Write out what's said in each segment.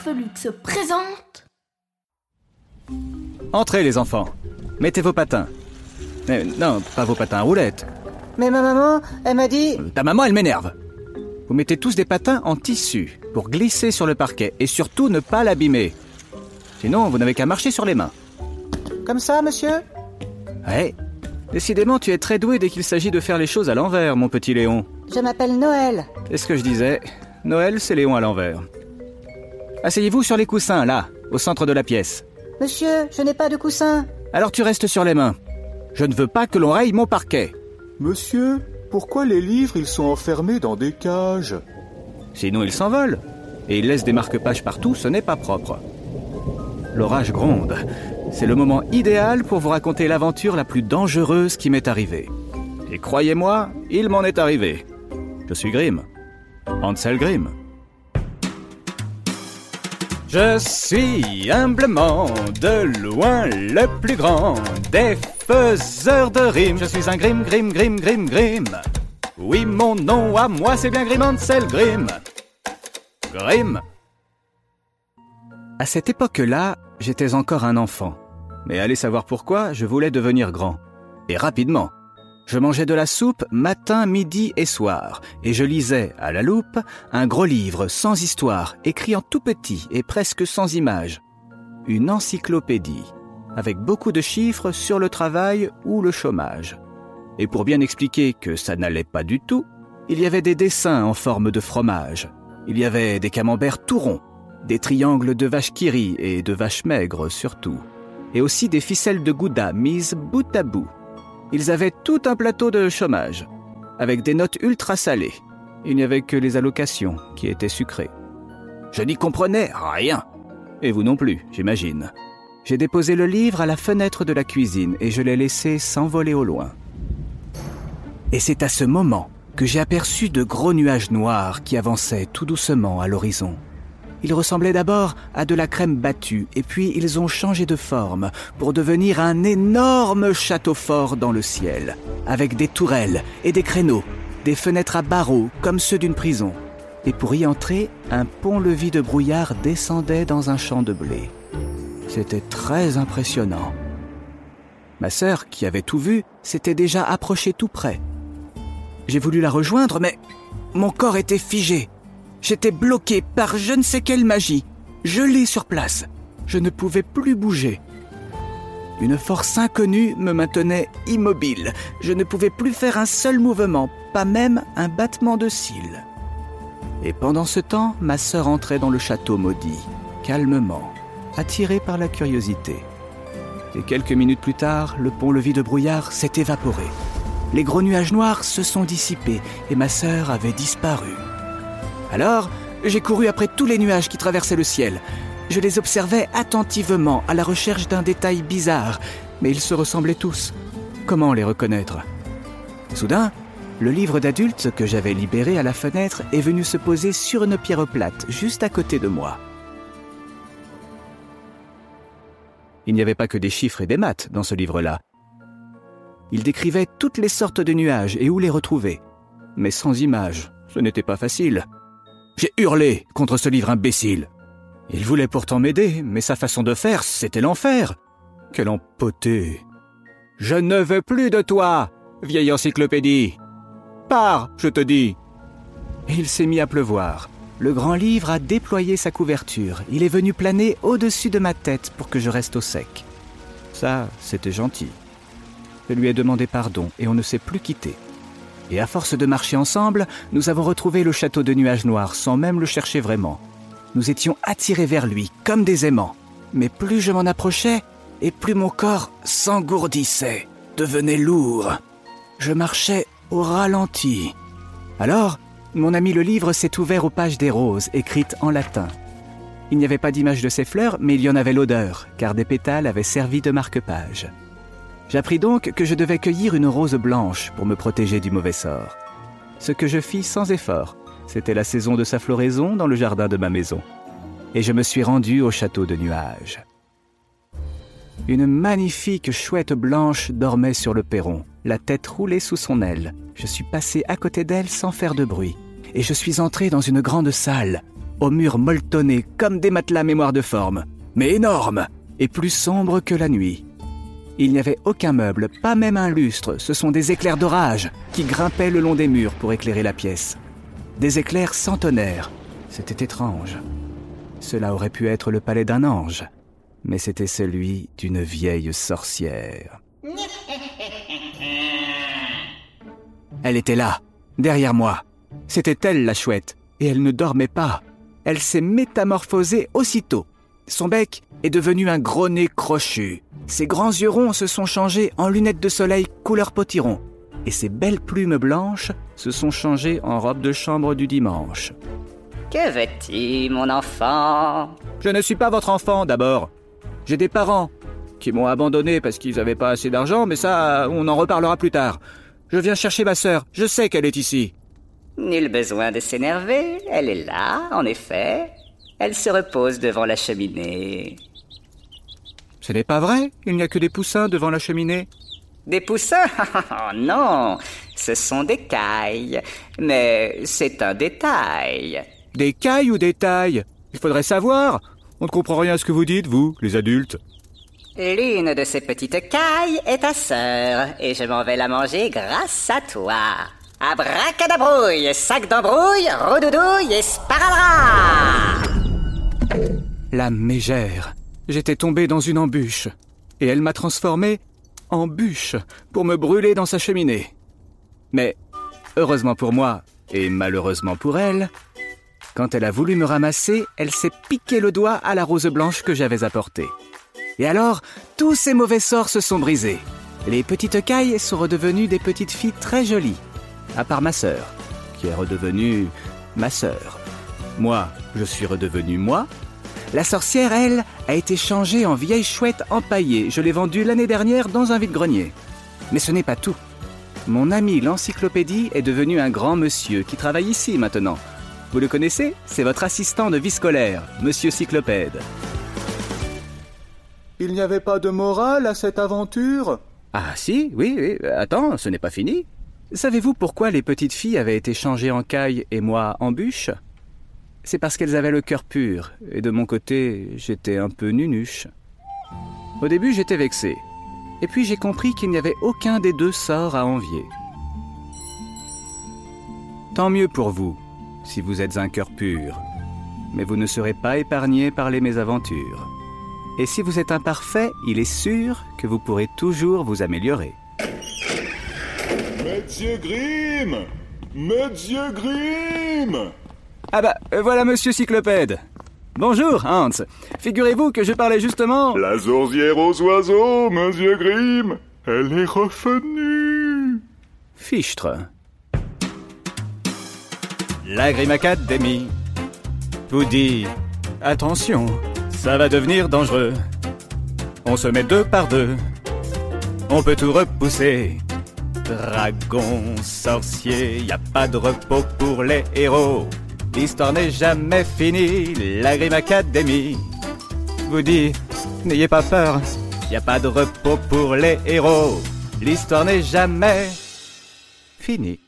Farfelux se présentent Entrez les enfants. Mettez vos patins. Euh, non, pas vos patins à roulettes. Mais ma maman, elle m'a dit... Ta maman, elle m'énerve. Vous mettez tous des patins en tissu pour glisser sur le parquet et surtout ne pas l'abîmer. Sinon, vous n'avez qu'à marcher sur les mains. Comme ça, monsieur? Ouais. Décidément, tu es très doué dès qu'il s'agit de faire les choses à l'envers, mon petit Léon. Je m'appelle Noël. C'est ce que je disais. Noël, c'est Léon à l'envers. Asseyez-vous sur les coussins, là, au centre de la pièce. Monsieur, je n'ai pas de coussin. Alors tu restes sur les mains. Je ne veux pas que l'on raye mon parquet. Monsieur, pourquoi les livres ils sont enfermés dans des cages Sinon, ils s'envolent. Et ils laissent des marque-pages partout, ce n'est pas propre. L'orage gronde. C'est le moment idéal pour vous raconter l'aventure la plus dangereuse qui m'est arrivée. Et croyez-moi, il m'en est arrivé. Je suis Grimm. Ansel Grimm. Je suis humblement de loin le plus grand des faiseurs de rimes. Je suis un Grimm, Grimm, Grimm, Grimm, Grimm. Oui, mon nom à moi, c'est bien Grimm Ansel Grimm. Grimm. À cette époque-là, j'étais encore un enfant. Mais allez savoir pourquoi, je voulais devenir grand. Et rapidement. Je mangeais de la soupe matin, midi et soir, et je lisais, à la loupe, un gros livre sans histoire, écrit en tout petit et presque sans images. Une encyclopédie, avec beaucoup de chiffres sur le travail ou le chômage. Et pour bien expliquer que ça n'allait pas du tout, il y avait des dessins en forme de fromage. Il y avait des camemberts tout ronds, des triangles de vaches qui et de vaches maigres surtout, et aussi des ficelles de gouda mises bout à bout. Ils avaient tout un plateau de chômage, avec des notes ultra salées. Il n'y avait que les allocations qui étaient sucrées. Je n'y comprenais rien. Et vous non plus, j'imagine. J'ai déposé le livre à la fenêtre de la cuisine et je l'ai laissé s'envoler au loin. Et c'est à ce moment que j'ai aperçu de gros nuages noirs qui avançaient tout doucement à l'horizon. Ils ressemblaient d'abord à de la crème battue, et puis ils ont changé de forme pour devenir un énorme château fort dans le ciel, avec des tourelles et des créneaux, des fenêtres à barreaux comme ceux d'une prison. Et pour y entrer, un pont-levis de brouillard descendait dans un champ de blé. C'était très impressionnant. Ma sœur, qui avait tout vu, s'était déjà approchée tout près. J'ai voulu la rejoindre, mais mon corps était figé. J'étais bloqué par je ne sais quelle magie, gelé sur place. Je ne pouvais plus bouger. Une force inconnue me maintenait immobile. Je ne pouvais plus faire un seul mouvement, pas même un battement de cils. Et pendant ce temps, ma sœur entrait dans le château maudit, calmement, attirée par la curiosité. Et quelques minutes plus tard, le pont-levis de brouillard s'est évaporé. Les gros nuages noirs se sont dissipés et ma sœur avait disparu. Alors, j'ai couru après tous les nuages qui traversaient le ciel. Je les observais attentivement à la recherche d'un détail bizarre, mais ils se ressemblaient tous. Comment les reconnaître? Soudain, le livre d'adulte que j'avais libéré à la fenêtre est venu se poser sur une pierre plate, juste à côté de moi. Il n'y avait pas que des chiffres et des maths dans ce livre-là. Il décrivait toutes les sortes de nuages et où les retrouver. Mais sans images, ce n'était pas facile. J'ai hurlé contre ce livre imbécile. Il voulait pourtant m'aider, mais sa façon de faire, c'était l'enfer. Quel empoté. Je ne veux plus de toi, vieille encyclopédie. Pars, je te dis. Il s'est mis à pleuvoir. Le grand livre a déployé sa couverture. Il est venu planer au-dessus de ma tête pour que je reste au sec. Ça, c'était gentil. Je lui ai demandé pardon et on ne s'est plus quitté. Et à force de marcher ensemble, nous avons retrouvé le château de nuages noirs sans même le chercher vraiment. Nous étions attirés vers lui comme des aimants. Mais plus je m'en approchais, et plus mon corps s'engourdissait, devenait lourd. Je marchais au ralenti. Alors, mon ami le livre s'est ouvert aux pages des roses, écrites en latin. Il n'y avait pas d'image de ces fleurs, mais il y en avait l'odeur, car des pétales avaient servi de marque-page. J'appris donc que je devais cueillir une rose blanche pour me protéger du mauvais sort. Ce que je fis sans effort. C'était la saison de sa floraison dans le jardin de ma maison. Et je me suis rendu au château de nuages. Une magnifique chouette blanche dormait sur le perron, la tête roulée sous son aile. Je suis passé à côté d'elle sans faire de bruit. Et je suis entré dans une grande salle, aux murs molletonnés comme des matelas mémoire de forme, mais énormes et plus sombres que la nuit. Il n'y avait aucun meuble, pas même un lustre, ce sont des éclairs d'orage qui grimpaient le long des murs pour éclairer la pièce. Des éclairs centenaires. C'était étrange. Cela aurait pu être le palais d'un ange, mais c'était celui d'une vieille sorcière. Elle était là, derrière moi. C'était elle la chouette, et elle ne dormait pas. Elle s'est métamorphosée aussitôt. Son bec est devenu un gros nez crochu. Ses grands yeux ronds se sont changés en lunettes de soleil couleur potiron. Et ses belles plumes blanches se sont changées en robe de chambre du dimanche. Que veux-tu, mon enfant? Je ne suis pas votre enfant d'abord. J'ai des parents qui m'ont abandonné parce qu'ils n'avaient pas assez d'argent, mais ça, on en reparlera plus tard. Je viens chercher ma sœur. Je sais qu'elle est ici. Nul besoin de s'énerver. Elle est là, en effet. Elle se repose devant la cheminée. Ce n'est pas vrai Il n'y a que des poussins devant la cheminée Des poussins? Oh non Ce sont des cailles. Mais c'est un détail. Des cailles ou des tailles? Il faudrait savoir. On ne comprend rien à ce que vous dites, vous, les adultes. L'une de ces petites cailles est ta sœur, et je m'en vais la manger grâce à toi. Abracadabrouille, sac d'embrouille, rodoudouille et sparadrap La mégère. J'étais tombé dans une embûche, et elle m'a transformé en bûche pour me brûler dans sa cheminée. Mais, heureusement pour moi, et malheureusement pour elle, quand elle a voulu me ramasser, elle s'est piqué le doigt à la rose blanche que j'avais apportée. Et alors, tous ces mauvais sorts se sont brisés. Les petites cailles sont redevenues des petites filles très jolies, à part ma sœur, qui est redevenue ma sœur. Moi, je suis redevenu moi. La sorcière, elle, a été changée en vieille chouette empaillée. Je l'ai vendue l'année dernière dans un vide-grenier. Mais ce n'est pas tout. Mon ami l'encyclopédie est devenu un grand monsieur qui travaille ici maintenant. Vous le connaissez? C'est votre assistant de vie scolaire, monsieur Cyclopède. Il n'y avait pas de morale à cette aventure? Ah si, oui, oui. Attends, ce n'est pas fini. Savez-vous pourquoi les petites filles avaient été changées en caille et moi en bûche? C'est parce qu'elles avaient le cœur pur, et de mon côté, j'étais un peu nunuche. Au début, j'étais vexé. Et puis j'ai compris qu'il n'y avait aucun des deux sorts à envier. Tant mieux pour vous, si vous êtes un cœur pur. Mais vous ne serez pas épargné par les mésaventures. Et si vous êtes imparfait, il est sûr que vous pourrez toujours vous améliorer. Monsieur Grimm Monsieur Grimm Ah bah, euh, voilà Monsieur Cyclopède. Bonjour, Hans. Figurez-vous que je parlais justement... La zorzière aux oiseaux, Monsieur Grimm Elle est revenue Fichtre. La Grimm Academy vous dit... Attention, ça va devenir dangereux. On se met deux par deux. On peut tout repousser. Dragon, sorcier, y a pas de repos pour les héros. L'histoire n'est jamais finie, la Grimm Academy vous dit N'ayez pas peur, y a pas de repos pour les héros. L'histoire n'est jamais finie.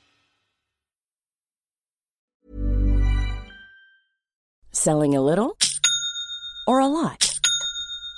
Selling a little or a lot?